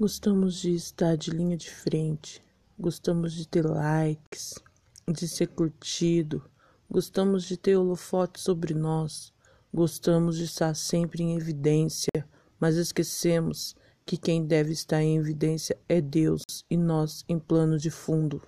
Gostamos de estar de linha de frente, gostamos de ter likes, de ser curtido, gostamos de ter holofotes sobre nós, gostamos de estar sempre em evidência, mas esquecemos que quem deve estar em evidência é Deus e nós em plano de fundo.